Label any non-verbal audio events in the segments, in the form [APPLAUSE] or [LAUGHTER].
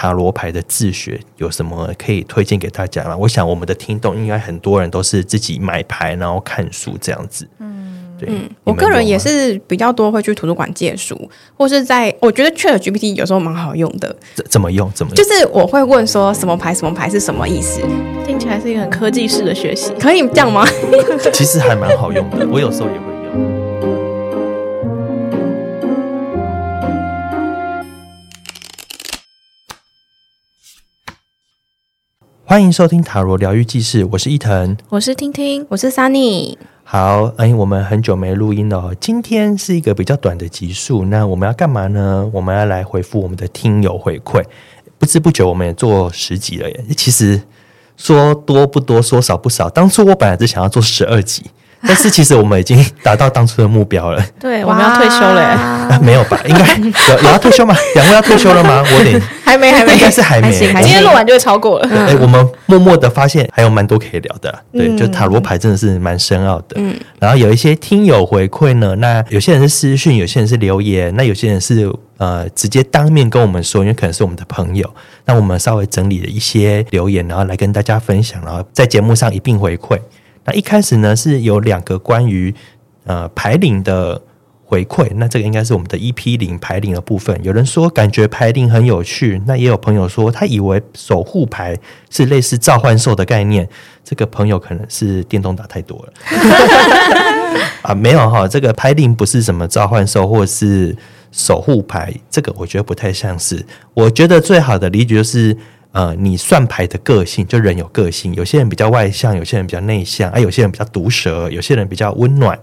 塔罗牌的自学有什么可以推荐给大家吗？我想我们的听众应该很多人都是自己买牌然后看书这样子。嗯，对。嗯，我个人也是比较多会去图书馆借书，或是在我觉得 ChatGPT 有时候蛮好用的。怎怎么用？怎么用？就是我会问说什么牌什么牌是什么意思？听起来是一个很科技式的学习，可以这样吗？其实还蛮好用的，我有时候也会。欢迎收听塔罗疗愈记事，我是伊藤，我是听听，我是 Sunny。好，哎，我们很久没录音了哦，今天是一个比较短的集数，那我们要干嘛呢？我们要来回复我们的听友回馈。不知不觉我们也做十集了耶，其实说多不多，说少不少。当初我本来是想要做十二集。[LAUGHS] 但是其实我们已经达到当初的目标了。对，我们要退休了。啊，没有吧？应该有有要退休吗？两位要退休了吗？[LAUGHS] 我得还没，还没，应该是还没。今天录完就会超过了。哎，我们默默的发现还有蛮多可以聊的。对，就塔罗牌真的是蛮深奥的。嗯。然后有一些听友回馈呢，那有些人是私讯，有些人是留言，那有些人是呃直接当面跟我们说，因为可能是我们的朋友。那我们稍微整理了一些留言，然后来跟大家分享，然后在节目上一并回馈。那一开始呢，是有两个关于呃牌灵的回馈，那这个应该是我们的 EP 零牌灵的部分。有人说感觉牌灵很有趣，那也有朋友说他以为守护牌是类似召唤兽的概念。这个朋友可能是电动打太多了 [LAUGHS] 啊，没有哈，这个牌灵不是什么召唤兽或是守护牌，这个我觉得不太像是。我觉得最好的理解是。呃，你算牌的个性，就人有个性，有些人比较外向，有些人比较内向，啊，有些人比较毒舌，有些人比较温暖。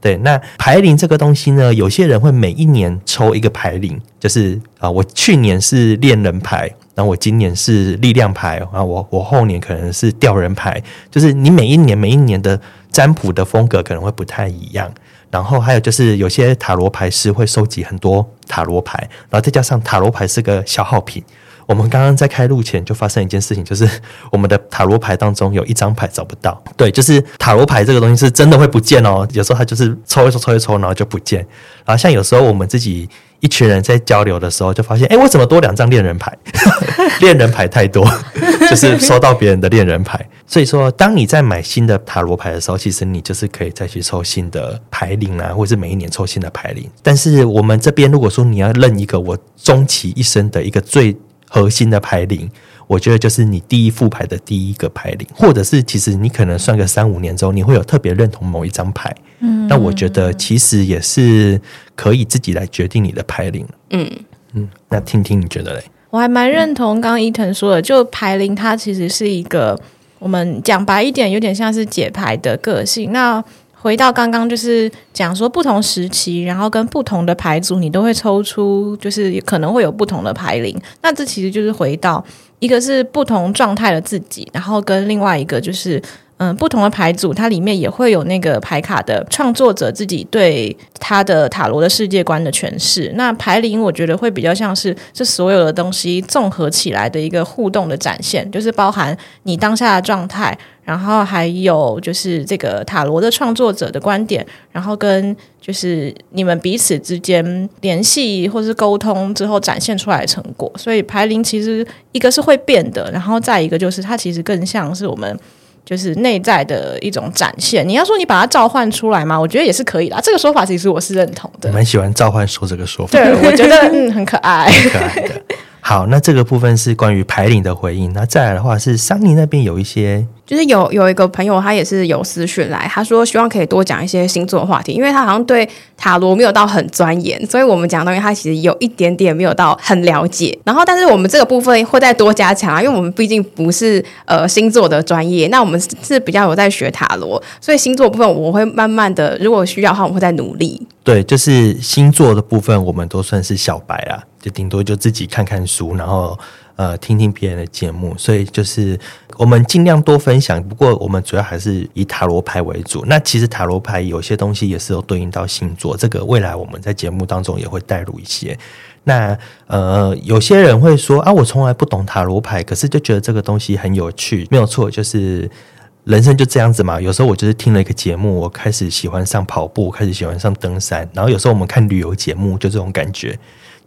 对，那牌灵这个东西呢，有些人会每一年抽一个牌灵，就是啊，我去年是恋人牌，然后我今年是力量牌，然后我我后年可能是吊人牌，就是你每一年每一年的占卜的风格可能会不太一样。然后还有就是有些塔罗牌师会收集很多塔罗牌，然后再加上塔罗牌是个消耗品。我们刚刚在开录前就发生一件事情，就是 [LAUGHS] 我们的塔罗牌当中有一张牌找不到。对，就是塔罗牌这个东西是真的会不见哦。有时候它就是抽一抽抽一抽，然后就不见。然后像有时候我们自己一群人在交流的时候，就发现，哎，为什么多两张恋人牌？[LAUGHS] 恋人牌太多，[LAUGHS] 就是收到别人的恋人牌。所以说，当你在买新的塔罗牌的时候，其实你就是可以再去抽新的牌灵啊，或者是每一年抽新的牌灵。但是我们这边如果说你要认一个我终其一生的一个最核心的牌灵，我觉得就是你第一副牌的第一个牌灵，或者是其实你可能算个三五年之后，你会有特别认同某一张牌。嗯，那我觉得其实也是可以自己来决定你的牌灵。嗯嗯，那听听你觉得嘞？我还蛮认同刚刚伊藤说的，就牌灵它其实是一个我们讲白一点，有点像是解牌的个性。那回到刚刚，就是讲说不同时期，然后跟不同的牌组，你都会抽出，就是可能会有不同的牌灵。那这其实就是回到一个是不同状态的自己，然后跟另外一个就是。嗯，不同的牌组，它里面也会有那个牌卡的创作者自己对他的塔罗的世界观的诠释。那牌灵，我觉得会比较像是这所有的东西综合起来的一个互动的展现，就是包含你当下的状态，然后还有就是这个塔罗的创作者的观点，然后跟就是你们彼此之间联系或是沟通之后展现出来的成果。所以牌灵其实一个是会变的，然后再一个就是它其实更像是我们。就是内在的一种展现。你要说你把它召唤出来吗？我觉得也是可以的。这个说法其实我是认同的。我蛮喜欢召唤兽这个说法。对，我觉得嗯很可爱，很可爱的。好，那这个部分是关于牌领的回应。那再来的话是桑尼那边有一些。就是有有一个朋友，他也是有私讯来，他说希望可以多讲一些星座话题，因为他好像对塔罗没有到很钻研，所以我们讲的东西他其实有一点点没有到很了解。然后，但是我们这个部分会再多加强啊，因为我们毕竟不是呃星座的专业，那我们是比较有在学塔罗，所以星座部分我会慢慢的，如果需要的话，我会再努力。对，就是星座的部分，我们都算是小白啊，就顶多就自己看看书，然后。呃，听听别人的节目，所以就是我们尽量多分享。不过我们主要还是以塔罗牌为主。那其实塔罗牌有些东西也是有对应到星座，这个未来我们在节目当中也会带入一些。那呃，有些人会说啊，我从来不懂塔罗牌，可是就觉得这个东西很有趣。没有错，就是人生就这样子嘛。有时候我就是听了一个节目，我开始喜欢上跑步，开始喜欢上登山。然后有时候我们看旅游节目，就这种感觉。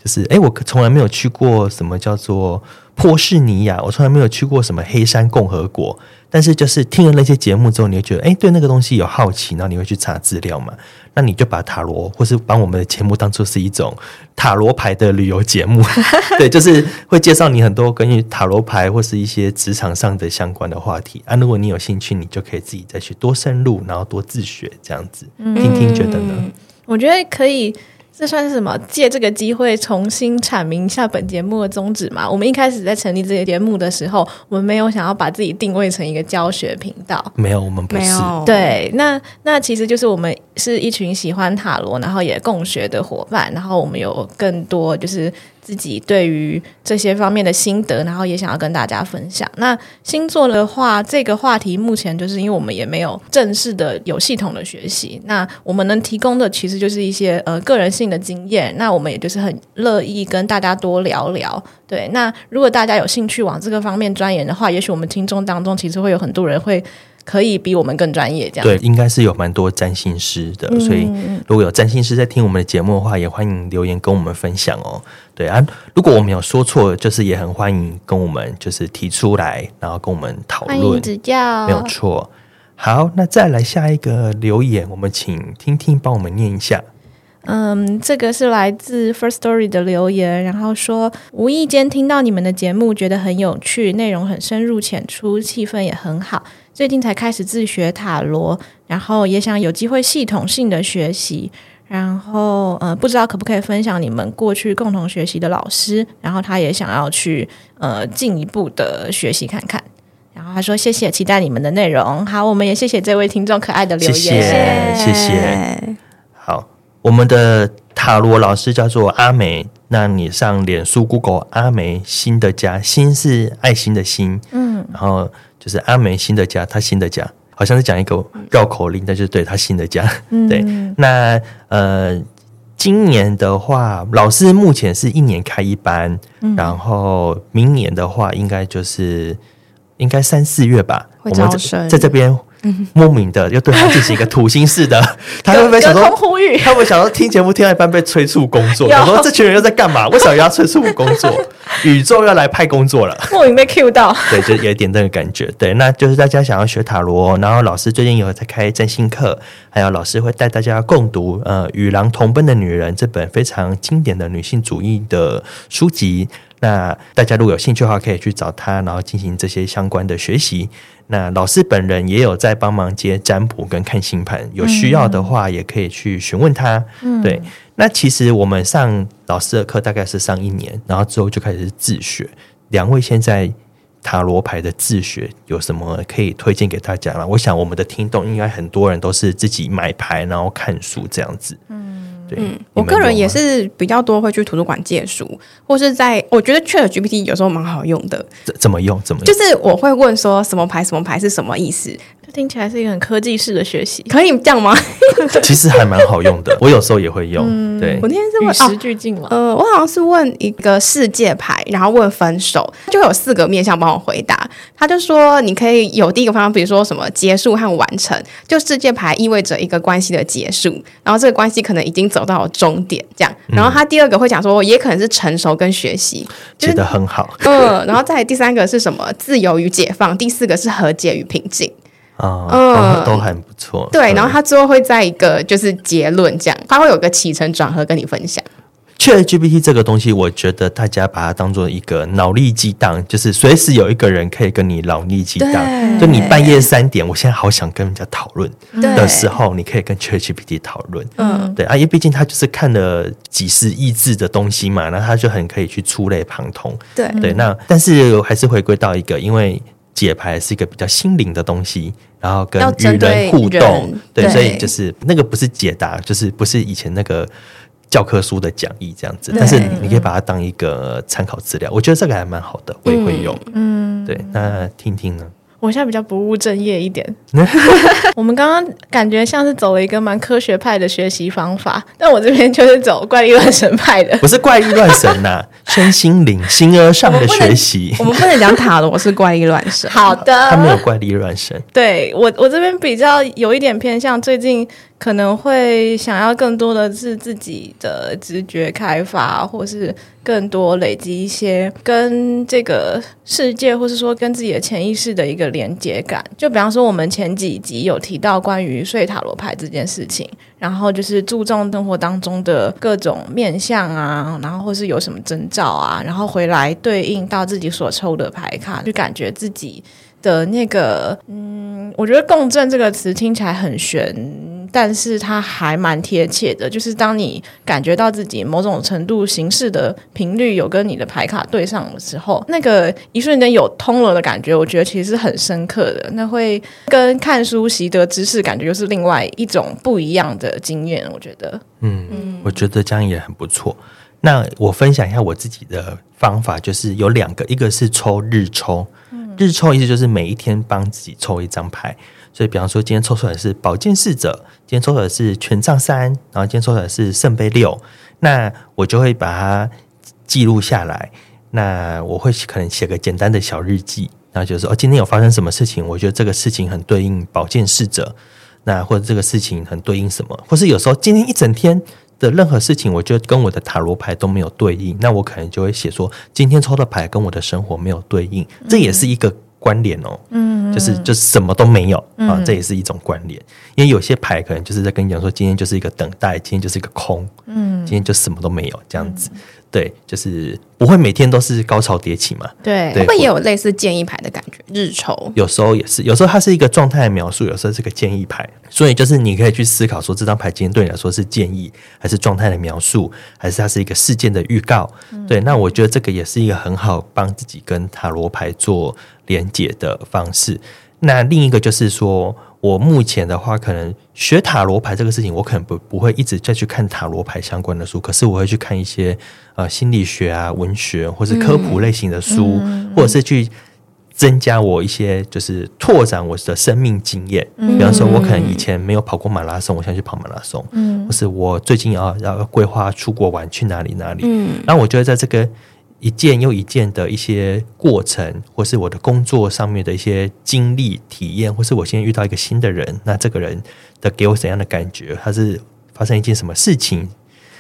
就是哎，我从来没有去过什么叫做波士尼亚，我从来没有去过什么黑山共和国。但是就是听了那些节目之后，你会觉得哎，对那个东西有好奇，然后你会去查资料嘛？那你就把塔罗或是把我们的节目当做是一种塔罗牌的旅游节目，[LAUGHS] 对，就是会介绍你很多关于塔罗牌或是一些职场上的相关的话题啊。如果你有兴趣，你就可以自己再去多深入，然后多自学这样子，听听觉得呢？嗯，我觉得可以。这算是什么？借这个机会重新阐明一下本节目的宗旨嘛？我们一开始在成立这个节目的时候，我们没有想要把自己定位成一个教学频道。没有，我们不是。对，那那其实就是我们是一群喜欢塔罗，然后也共学的伙伴，然后我们有更多就是。自己对于这些方面的心得，然后也想要跟大家分享。那星座的话，这个话题目前就是因为我们也没有正式的有系统的学习，那我们能提供的其实就是一些呃个人性的经验。那我们也就是很乐意跟大家多聊聊。对，那如果大家有兴趣往这个方面钻研的话，也许我们听众当中其实会有很多人会。可以比我们更专业，这样。对，应该是有蛮多占星师的，嗯、所以如果有占星师在听我们的节目的话，也欢迎留言跟我们分享哦。对啊，如果我们有说错，就是也很欢迎跟我们就是提出来，然后跟我们讨论，指教，没有错。好，那再来下一个留言，我们请听听帮我们念一下。嗯，这个是来自 First Story 的留言，然后说无意间听到你们的节目，觉得很有趣，内容很深入浅出，气氛也很好。最近才开始自学塔罗，然后也想有机会系统性的学习，然后呃，不知道可不可以分享你们过去共同学习的老师，然后他也想要去呃进一步的学习看看，然后他说谢谢，期待你们的内容。好，我们也谢谢这位听众可爱的留言，谢谢，谢谢。好，我们的塔罗老师叫做阿梅，那你上脸书 Google 阿梅新的家，心是爱心的心，嗯，然后。就是阿梅新的家，他新的家，好像是讲一个绕口令，但就是对他新的家。嗯、[LAUGHS] 对，那呃，今年的话，老师目前是一年开一班，嗯、然后明年的话，应该就是应该三四月吧，我们在在这边。[LAUGHS] 莫名的又对他进行一个土星式的，他会不会想说？他会不会想说听节目听到一半被催促工作？想说这群人又在干嘛？为什么要催促工作？[LAUGHS] 宇宙要来派工作了？莫名被 Q 到，对，就有一点那个感觉。对，那就是大家想要学塔罗，然后老师最近有在开占星课，还有老师会带大家共读呃《与狼同奔的女人》这本非常经典的女性主义的书籍。那大家如果有兴趣的话，可以去找他，然后进行这些相关的学习。那老师本人也有在帮忙接占卜跟看星盘，有需要的话也可以去询问他。嗯，对。那其实我们上老师的课大概是上一年，然后之后就开始自学。两位现在塔罗牌的自学有什么可以推荐给大家吗？我想我们的听众应该很多人都是自己买牌然后看书这样子。嗯。嗯，我个人也是比较多会去图书馆借书，或是在我觉得 ChatGPT 有时候蛮好用的。怎怎么用？怎么用？就是我会问说什么牌什么牌是什么意思？这听起来是一个很科技式的学习，可以这样吗？[LAUGHS] 其实还蛮好用的，[LAUGHS] 我有时候也会用。嗯、对，我那天是问与时俱进嘛。呃，我好像是问一个世界牌，然后问分手，就有四个面向帮我回答。他就说你可以有第一个方向，比如说什么结束和完成，就世界牌意味着一个关系的结束，然后这个关系可能已经走到了终点，这样。然后他第二个会讲说，也可能是成熟跟学习，写得很好。嗯，然后再第三个是什么？自由与解放，第四个是和解与平静。哦、嗯，都很不错。对，然后他最后会在一个就是结论这样，他会有个起承转合跟你分享。ChatGPT 这个东西，我觉得大家把它当做一个脑力激荡，就是随时有一个人可以跟你脑力激荡。就你半夜三点，我现在好想跟人家讨论的时候，你可以跟 ChatGPT 讨论。嗯，对啊，因为毕竟他就是看了几十亿字的东西嘛，那他就很可以去触类旁通。对对，那但是还是回归到一个，因为。解牌是一个比较心灵的东西，然后跟与人互动，对，对，所以就是那个不是解答，就是不是以前那个教科书的讲义这样子，但是你可以把它当一个参考资料，我觉得这个还蛮好的，我也会用，嗯，对，那听听呢？我现在比较不务正业一点。[LAUGHS] 我们刚刚感觉像是走了一个蛮科学派的学习方法，但我这边就是走怪力乱神派的。不是怪力乱神呐、啊，[LAUGHS] 身心灵、形而上的学习。我们不能讲塔罗是怪力乱神。好的，他没有怪力乱神。对我，我这边比较有一点偏向最近。可能会想要更多的是自己的直觉开发，或是更多累积一些跟这个世界，或是说跟自己的潜意识的一个连接感。就比方说，我们前几集有提到关于睡塔罗牌这件事情，然后就是注重生活当中的各种面相啊，然后或是有什么征兆啊，然后回来对应到自己所抽的牌卡，就感觉自己的那个，嗯，我觉得共振这个词听起来很玄。但是它还蛮贴切的，就是当你感觉到自己某种程度形式的频率有跟你的牌卡对上的时候，那个一瞬间有通了的感觉，我觉得其实是很深刻的。那会跟看书习得知识，感觉又是另外一种不一样的经验。我觉得，嗯，嗯，我觉得这样也很不错。那我分享一下我自己的方法，就是有两个，一个是抽日抽，日抽意思就是每一天帮自己抽一张牌。所以，比方说，今天抽出来是宝剑侍者，今天抽出来是权杖三，然后今天抽出来是圣杯六，那我就会把它记录下来。那我会可能写个简单的小日记，然后就是说，哦，今天有发生什么事情？我觉得这个事情很对应宝剑侍者，那或者这个事情很对应什么？或是有时候今天一整天的任何事情，我觉得跟我的塔罗牌都没有对应，那我可能就会写说，今天抽的牌跟我的生活没有对应，这也是一个。关联哦，嗯，就是就是什么都没有、嗯、啊，这也是一种关联。因为有些牌可能就是在跟你讲说，今天就是一个等待，今天就是一个空，嗯，今天就什么都没有这样子。嗯对，就是不会每天都是高潮迭起嘛。对，会不会也有类似建议牌的感觉？日抽有时候也是，有时候它是一个状态的描述，有时候是个建议牌。所以就是你可以去思考说，这张牌今天对你来说是建议，还是状态的描述，还是它是一个事件的预告？嗯、对，那我觉得这个也是一个很好帮自己跟塔罗牌做连接的方式。那另一个就是说。我目前的话，可能学塔罗牌这个事情，我可能不不会一直再去看塔罗牌相关的书，可是我会去看一些呃心理学啊、文学或是科普类型的书，嗯、或者是去增加我一些就是拓展我的生命经验。嗯、比方说，我可能以前没有跑过马拉松，我现在去跑马拉松，嗯、或是我最近要要规划出国玩去哪里哪里，嗯，然后我就会在这个。一件又一件的一些过程，或是我的工作上面的一些经历、体验，或是我现在遇到一个新的人，那这个人的给我怎样的感觉？他是发生一件什么事情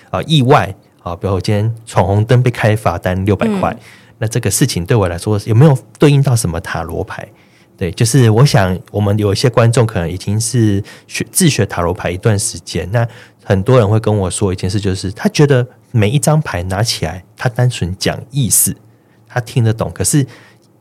啊？意外啊？比如我今天闯红灯被开罚单六百块，嗯、那这个事情对我来说有没有对应到什么塔罗牌？对，就是我想我们有一些观众可能已经是学自学塔罗牌一段时间，那很多人会跟我说一件事，就是他觉得。每一张牌拿起来，他单纯讲意思，他听得懂。可是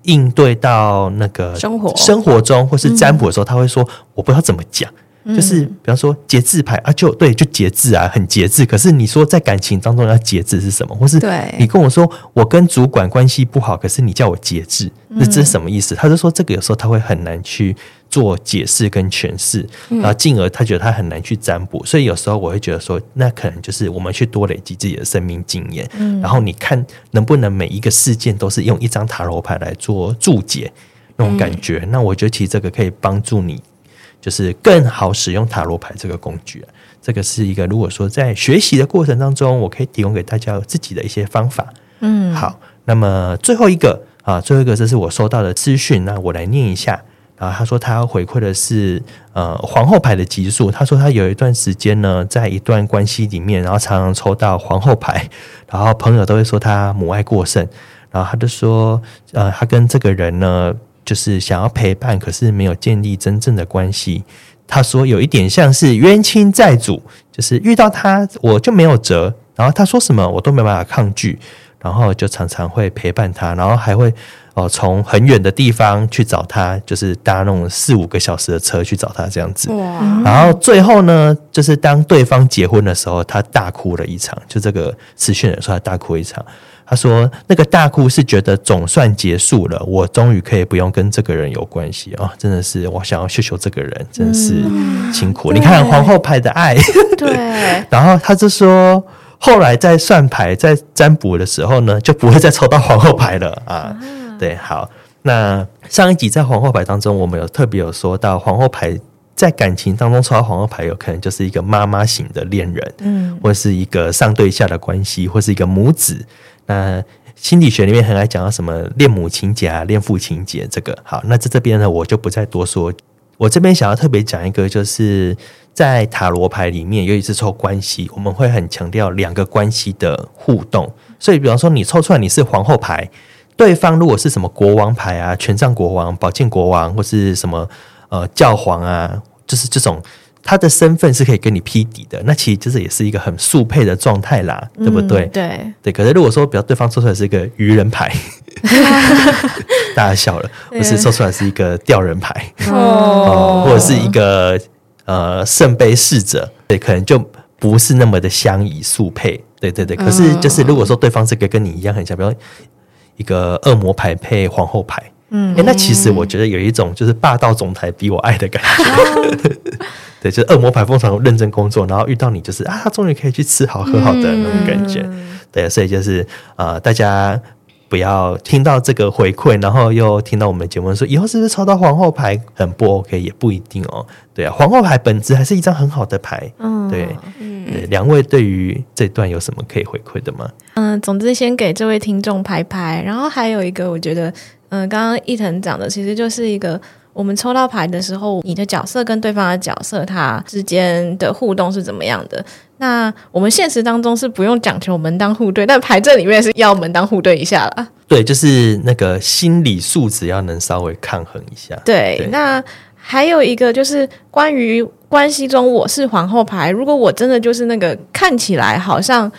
应对到那个生活生活中或是占卜的时候，他会说：“我不知道怎么讲。”就是比方说节制牌啊，就对，就节制啊，很节制。可是你说在感情当中要节制是什么？或是你跟我说我跟主管关系不好，可是你叫我节制，那这是什么意思？他就说这个有时候他会很难去做解释跟诠释，然后进而他觉得他很难去占卜。所以有时候我会觉得说，那可能就是我们去多累积自己的生命经验，然后你看能不能每一个事件都是用一张塔罗牌来做注解那种感觉。那我觉得其实这个可以帮助你。就是更好使用塔罗牌这个工具啊，这个是一个如果说在学习的过程当中，我可以提供给大家自己的一些方法。嗯，好，那么最后一个啊，最后一个这是我收到的资讯，那我来念一下然后。他说他要回馈的是呃皇后牌的级数，他说他有一段时间呢，在一段关系里面，然后常常抽到皇后牌，[LAUGHS] 然后朋友都会说他母爱过剩，然后他就说呃，他跟这个人呢。就是想要陪伴，可是没有建立真正的关系。他说有一点像是冤亲债主，就是遇到他我就没有辙，然后他说什么我都没办法抗拒，然后就常常会陪伴他，然后还会哦从很远的地方去找他，就是搭那种四五个小时的车去找他这样子。哇！然后最后呢，就是当对方结婚的时候，他大哭了一场。就这个持讯人说他大哭一场。他说：“那个大哭是觉得总算结束了，我终于可以不用跟这个人有关系啊！真的是我想要秀秀这个人，真的是辛苦。嗯、你看皇后牌的爱，对。[LAUGHS] 然后他就说，后来在算牌、在占卜的时候呢，就不会再抽到皇后牌了啊。啊对，好。那上一集在皇后牌当中，我们有特别有说到，皇后牌在感情当中抽到皇后牌，有可能就是一个妈妈型的恋人，嗯，或是一个上对下的关系，或是一个母子。”那心理学里面很爱讲到什么恋母情节啊、恋父情节，这个好，那在这边呢，我就不再多说。我这边想要特别讲一个，就是在塔罗牌里面，尤其是抽关系，我们会很强调两个关系的互动。所以，比方说你抽出来你是皇后牌，对方如果是什么国王牌啊、权杖国王、宝剑国王，或是什么呃教皇啊，就是这种。他的身份是可以跟你匹敌的，那其实就是也是一个很速配的状态啦，对不对？嗯、对对。可是如果说，比如对方抽出来是一个愚人牌，[LAUGHS] 大家笑了，不是抽出来是一个吊人牌哦，或者是一个呃圣杯侍者，对，可能就不是那么的相宜速配。对对对。可是就是如果说对方是个跟你一样很像，比如一个恶魔牌配皇后牌，嗯，欸、那其实我觉得有一种就是霸道总裁比我爱的感觉。[LAUGHS] 对，就是恶魔牌通常认真工作，然后遇到你就是啊，他终于可以去吃好喝好的那种感觉。嗯、对，所以就是呃，大家不要听到这个回馈，然后又听到我们的节目说以后是不是抽到皇后牌很不 OK，也不一定哦。对啊，皇后牌本质还是一张很好的牌。嗯，对，嗯，两位对于这段有什么可以回馈的吗？嗯，总之先给这位听众拍拍，然后还有一个，我觉得，嗯，刚刚伊藤讲的其实就是一个。我们抽到牌的时候，你的角色跟对方的角色，他之间的互动是怎么样的？那我们现实当中是不用讲求门当户对，但牌阵里面是要门当户对一下啦。对，就是那个心理素质要能稍微抗衡一下。对，对那还有一个就是关于关系中，我是皇后牌。如果我真的就是那个看起来好像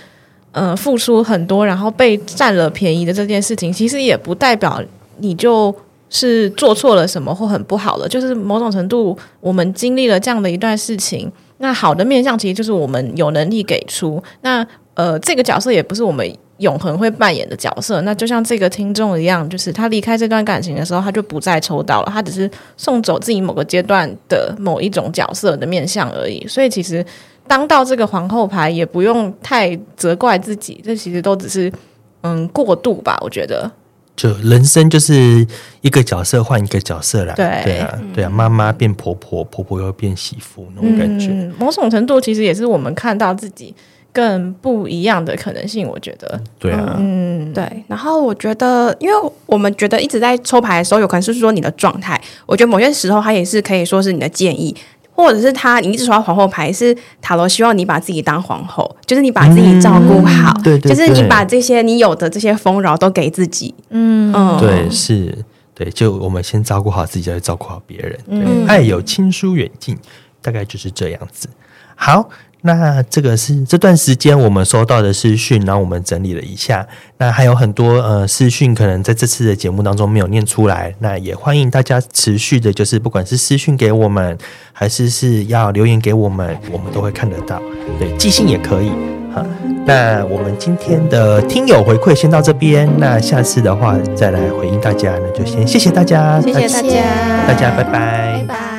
呃付出很多，然后被占了便宜的这件事情，其实也不代表你就。是做错了什么或很不好的，就是某种程度我们经历了这样的一段事情。那好的面向其实就是我们有能力给出。那呃，这个角色也不是我们永恒会扮演的角色。那就像这个听众一样，就是他离开这段感情的时候，他就不再抽到了，他只是送走自己某个阶段的某一种角色的面相而已。所以其实当到这个皇后牌，也不用太责怪自己，这其实都只是嗯过渡吧，我觉得。就人生就是一个角色换一个角色啦，对对啊，对啊，妈妈变婆婆，婆婆又变媳妇那种感觉。嗯，某种程度其实也是我们看到自己更不一样的可能性。我觉得，对啊，嗯，对。然后我觉得，因为我们觉得一直在抽牌的时候，有可能是说你的状态。我觉得某些时候，它也是可以说是你的建议。或者是他，你一直说皇后牌是塔罗，希望你把自己当皇后，就是你把自己照顾好，对对，就是你把这些你有的这些丰饶都给自己，嗯嗯，对，是，对，就我们先照顾好自己，再照顾好别人，对，爱有亲疏远近，大概就是这样子。好。那这个是这段时间我们收到的私讯，然后我们整理了一下。那还有很多呃私讯，可能在这次的节目当中没有念出来。那也欢迎大家持续的，就是不管是私讯给我们，还是是要留言给我们，我们都会看得到。对，寄信也可以。好，那我们今天的听友回馈先到这边。那下次的话再来回应大家，那就先谢谢大家，谢谢大家，大家拜拜。拜拜。